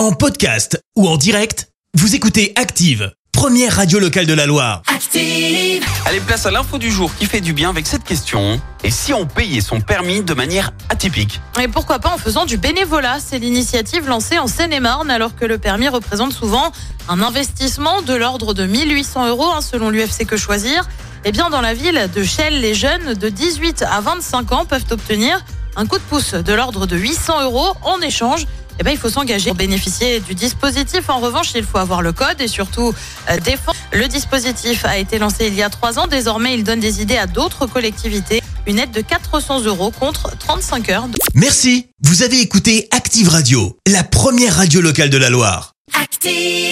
En podcast ou en direct, vous écoutez Active, première radio locale de la Loire. Active. Allez, place à l'info du jour qui fait du bien avec cette question. Et si on payait son permis de manière atypique? Et pourquoi pas en faisant du bénévolat? C'est l'initiative lancée en Seine-et-Marne alors que le permis représente souvent un investissement de l'ordre de 1800 euros hein, selon l'UFC Que Choisir. Eh bien, dans la ville de Chelles, les jeunes de 18 à 25 ans peuvent obtenir un coup de pouce de l'ordre de 800 euros en échange. Eh ben, il faut s'engager pour bénéficier du dispositif. En revanche, il faut avoir le code et surtout euh, défendre. Le dispositif a été lancé il y a trois ans. Désormais, il donne des idées à d'autres collectivités. Une aide de 400 euros contre 35 heures. de- Merci, vous avez écouté Active Radio, la première radio locale de la Loire. Active.